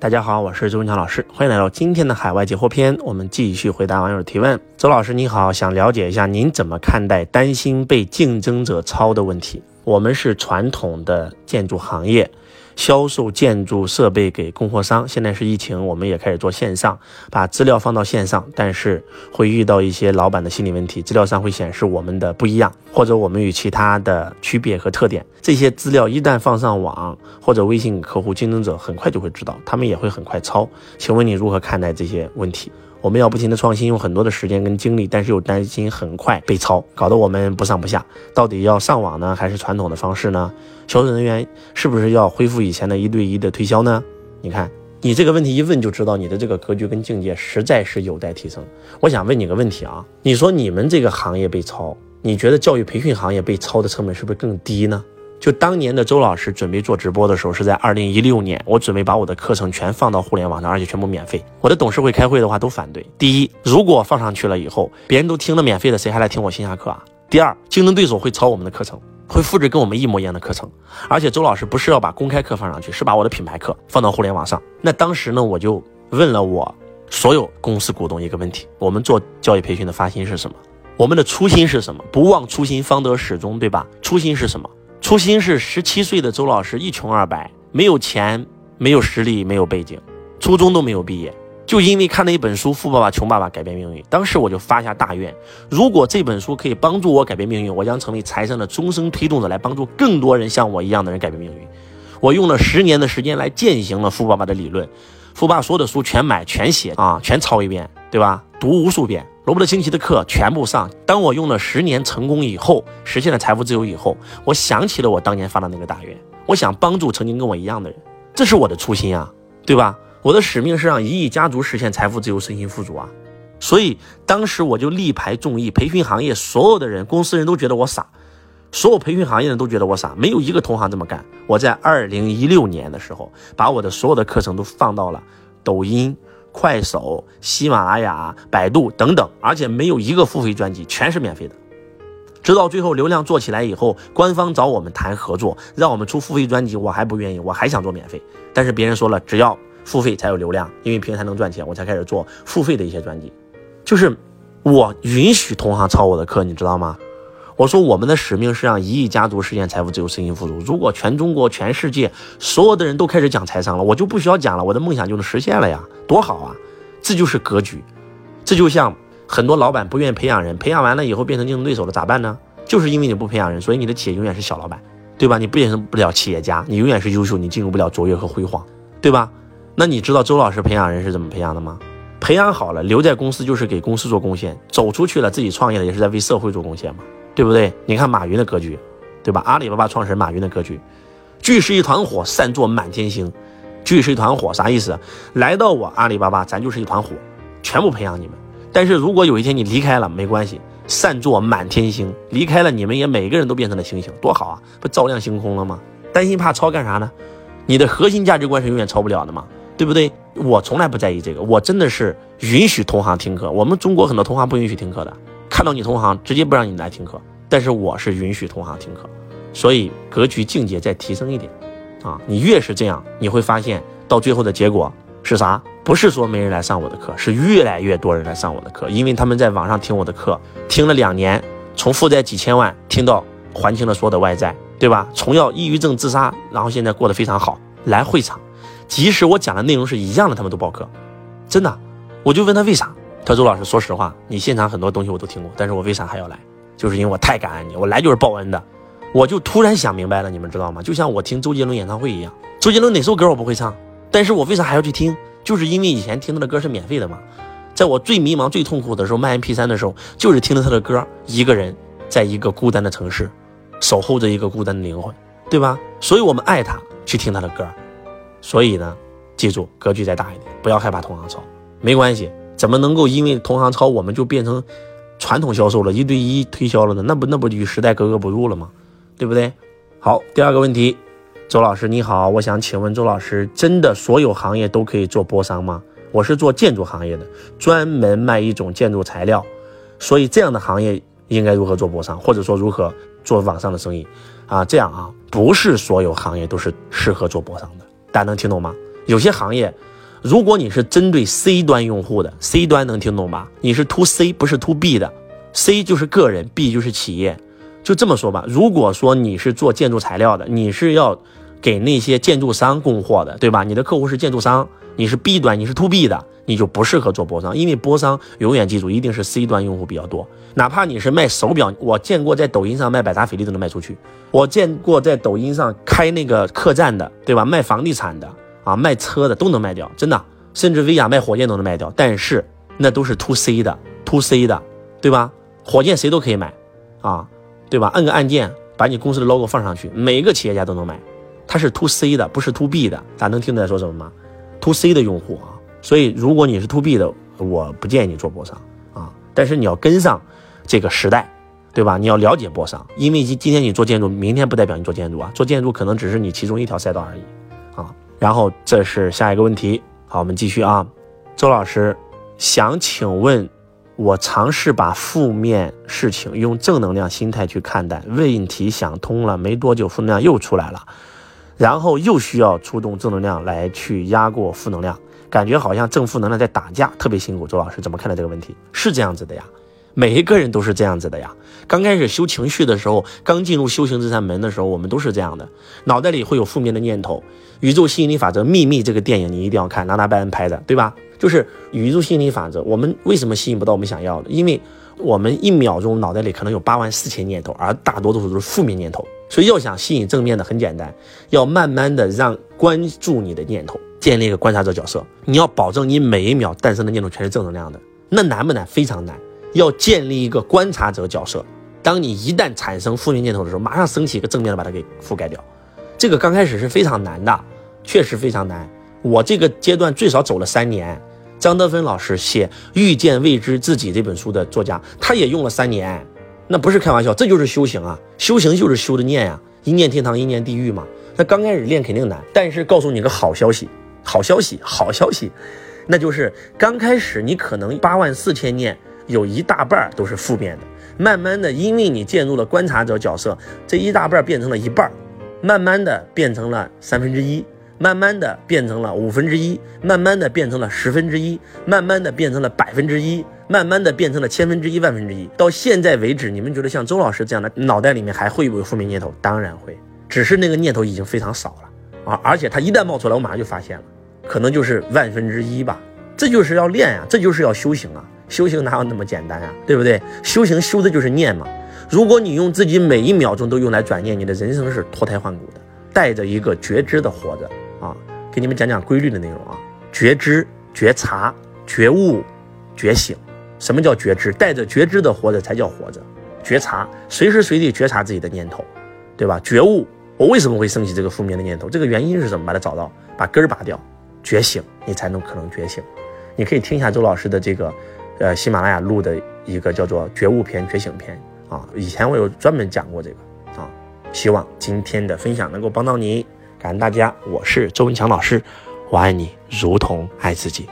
大家好，我是周文强老师，欢迎来到今天的海外解惑篇。我们继续回答网友提问。周老师你好，想了解一下您怎么看待担心被竞争者抄的问题？我们是传统的建筑行业。销售建筑设备给供货商，现在是疫情，我们也开始做线上，把资料放到线上，但是会遇到一些老板的心理问题，资料上会显示我们的不一样，或者我们与其他的区别和特点。这些资料一旦放上网或者微信客户，竞争者很快就会知道，他们也会很快抄。请问你如何看待这些问题？我们要不停的创新，用很多的时间跟精力，但是又担心很快被抄，搞得我们不上不下。到底要上网呢，还是传统的方式呢？销售人员是不是要恢复以前的一对一的推销呢？你看，你这个问题一问就知道你的这个格局跟境界实在是有待提升。我想问你个问题啊，你说你们这个行业被抄，你觉得教育培训行业被抄的成本是不是更低呢？就当年的周老师准备做直播的时候，是在二零一六年，我准备把我的课程全放到互联网上，而且全部免费。我的董事会开会的话都反对。第一，如果放上去了以后，别人都听了免费的，谁还来听我线下课啊？第二，竞争对手会抄我们的课程，会复制跟我们一模一样的课程。而且周老师不是要把公开课放上去，是把我的品牌课放到互联网上。那当时呢，我就问了我所有公司股东一个问题：我们做教育培训的发心是什么？我们的初心是什么？不忘初心，方得始终，对吧？初心是什么？初心是十七岁的周老师一穷二白，没有钱，没有实力，没有背景，初中都没有毕业，就因为看了一本书《富爸爸穷爸爸改变命运》。当时我就发下大愿，如果这本书可以帮助我改变命运，我将成为财商的终生推动者，来帮助更多人像我一样的人改变命运。我用了十年的时间来践行了富爸爸的理论，富爸所有的书全买全写啊，全抄一遍，对吧？读无数遍。罗伯特清崎的课全部上。当我用了十年成功以后，实现了财富自由以后，我想起了我当年发的那个大愿，我想帮助曾经跟我一样的人，这是我的初心啊，对吧？我的使命是让一亿家族实现财富自由、身心富足啊。所以当时我就力排众议，培训行业所有的人、公司人都觉得我傻，所有培训行业人都觉得我傻，没有一个同行这么干。我在二零一六年的时候，把我的所有的课程都放到了抖音。快手、喜马拉雅、百度等等，而且没有一个付费专辑，全是免费的。直到最后流量做起来以后，官方找我们谈合作，让我们出付费专辑，我还不愿意，我还想做免费。但是别人说了，只要付费才有流量，因为平台能赚钱，我才开始做付费的一些专辑。就是我允许同行抄我的课，你知道吗？我说我们的使命是让一亿家族实现财富自由、身心富足。如果全中国、全世界所有的人都开始讲财商了，我就不需要讲了，我的梦想就能实现了呀，多好啊！这就是格局。这就像很多老板不愿意培养人，培养完了以后变成竞争对手了，咋办呢？就是因为你不培养人，所以你的企业永远是小老板，对吧？你变成不了企业家，你永远是优秀，你进入不了卓越和辉煌，对吧？那你知道周老师培养人是怎么培养的吗？培养好了，留在公司就是给公司做贡献；走出去了，自己创业了，也是在为社会做贡献嘛。对不对？你看马云的格局，对吧？阿里巴巴创始人马云的格局，聚是一团火，散作满天星。聚是一团火，啥意思？来到我阿里巴巴，咱就是一团火，全部培养你们。但是如果有一天你离开了，没关系，散作满天星。离开了，你们也每个人都变成了星星，多好啊！不照亮星空了吗？担心怕超干啥呢？你的核心价值观是永远超不了的嘛，对不对？我从来不在意这个，我真的是允许同行听课。我们中国很多同行不允许听课的。看到你同行，直接不让你来听课，但是我是允许同行听课，所以格局境界再提升一点，啊，你越是这样，你会发现到最后的结果是啥？不是说没人来上我的课，是越来越多人来上我的课，因为他们在网上听我的课，听了两年，从负债几千万听到还清了所有的外债，对吧？从要抑郁症自杀，然后现在过得非常好，来会场，即使我讲的内容是一样的，他们都报课，真的，我就问他为啥。他说：“周老师，说实话，你现场很多东西我都听过，但是我为啥还要来？就是因为我太感恩你，我来就是报恩的。我就突然想明白了，你们知道吗？就像我听周杰伦演唱会一样，周杰伦哪首歌我不会唱，但是我为啥还要去听？就是因为以前听他的歌是免费的嘛。在我最迷茫、最痛苦的时候，卖 MP3 的时候，就是听着他的歌，一个人在一个孤单的城市，守候着一个孤单的灵魂，对吧？所以我们爱他，去听他的歌。所以呢，记住格局再大一点，不要害怕同行抄，没关系。”怎么能够因为同行抄我们就变成传统销售了，一对一推销了呢？那不那不与时代格格不入了吗？对不对？好，第二个问题，周老师你好，我想请问周老师，真的所有行业都可以做波商吗？我是做建筑行业的，专门卖一种建筑材料，所以这样的行业应该如何做波商，或者说如何做网上的生意啊？这样啊，不是所有行业都是适合做波商的，大家能听懂吗？有些行业如果你是针对 C 端用户的，C 端能听懂吧？你是 To C 不是 To B 的，C 就是个人，B 就是企业，就这么说吧。如果说你是做建筑材料的，你是要给那些建筑商供货的，对吧？你的客户是建筑商，你是 B 端，你是 To B 的，你就不适合做波商，因为波商永远记住一定是 C 端用户比较多。哪怕你是卖手表，我见过在抖音上卖百达翡丽都能卖出去，我见过在抖音上开那个客栈的，对吧？卖房地产的。啊，卖车的都能卖掉，真的，甚至薇娅卖火箭都能卖掉。但是那都是 to C 的，to C 的，对吧？火箭谁都可以买，啊，对吧？按个按键，把你公司的 logo 放上去，每一个企业家都能买。它是 to C 的，不是 to B 的。大家能听懂在说什么吗？to C 的用户啊，所以如果你是 to B 的，我不建议你做波商啊。但是你要跟上这个时代，对吧？你要了解波商，因为今今天你做建筑，明天不代表你做建筑啊。做建筑可能只是你其中一条赛道而已。然后这是下一个问题，好，我们继续啊。周老师想请问，我尝试把负面事情用正能量心态去看待，问题想通了没多久，负能量又出来了，然后又需要出动正能量来去压过负能量，感觉好像正负能量在打架，特别辛苦。周老师怎么看待这个问题？是这样子的呀。每一个人都是这样子的呀。刚开始修情绪的时候，刚进入修行这扇门的时候，我们都是这样的，脑袋里会有负面的念头。宇宙吸引力法则秘密这个电影你一定要看，拿达拜恩拍的，对吧？就是宇宙吸引力法则。我们为什么吸引不到我们想要的？因为我们一秒钟脑袋里可能有八万四千念头，而大多数都是负面念头。所以要想吸引正面的，很简单，要慢慢的让关注你的念头，建立一个观察者角色。你要保证你每一秒诞生的念头全是正能量的，那难不难？非常难。要建立一个观察者角色，当你一旦产生负面念头的时候，马上升起一个正面的把它给覆盖掉。这个刚开始是非常难的，确实非常难。我这个阶段最少走了三年。张德芬老师写《遇见未知自己》这本书的作家，他也用了三年，那不是开玩笑，这就是修行啊！修行就是修的念呀，一念天堂，一念地狱嘛。那刚开始练肯定难，但是告诉你个好消息，好消息，好消息，那就是刚开始你可能八万四千念。有一大半都是负面的，慢慢的，因为你进入了观察者角色，这一大半变成了一半慢慢的变成了三分之一，慢慢的变成了五分之一，慢慢的变成了十分之一，慢慢的变成了百分之一，慢慢的变成了千分之一、万分之一。到现在为止，你们觉得像周老师这样的脑袋里面还会有负面念头？当然会，只是那个念头已经非常少了啊！而且它一旦冒出来，我马上就发现了，可能就是万分之一吧。这就是要练呀，这就是要修行啊。修行哪有那么简单呀，对不对？修行修的就是念嘛。如果你用自己每一秒钟都用来转念，你的人生是脱胎换骨的，带着一个觉知的活着啊。给你们讲讲规律的内容啊：觉知、觉察、觉悟、觉醒。什么叫觉知？带着觉知的活着才叫活着。觉察，随时随地觉察自己的念头，对吧？觉悟，我为什么会升起这个负面的念头？这个原因是什么？把它找到，把根儿拔掉。觉醒，你才能可能觉醒。你可以听一下周老师的这个。呃，喜马拉雅录的一个叫做觉悟篇、觉醒篇啊，以前我有专门讲过这个啊，希望今天的分享能够帮到你，感恩大家，我是周文强老师，我爱你如同爱自己。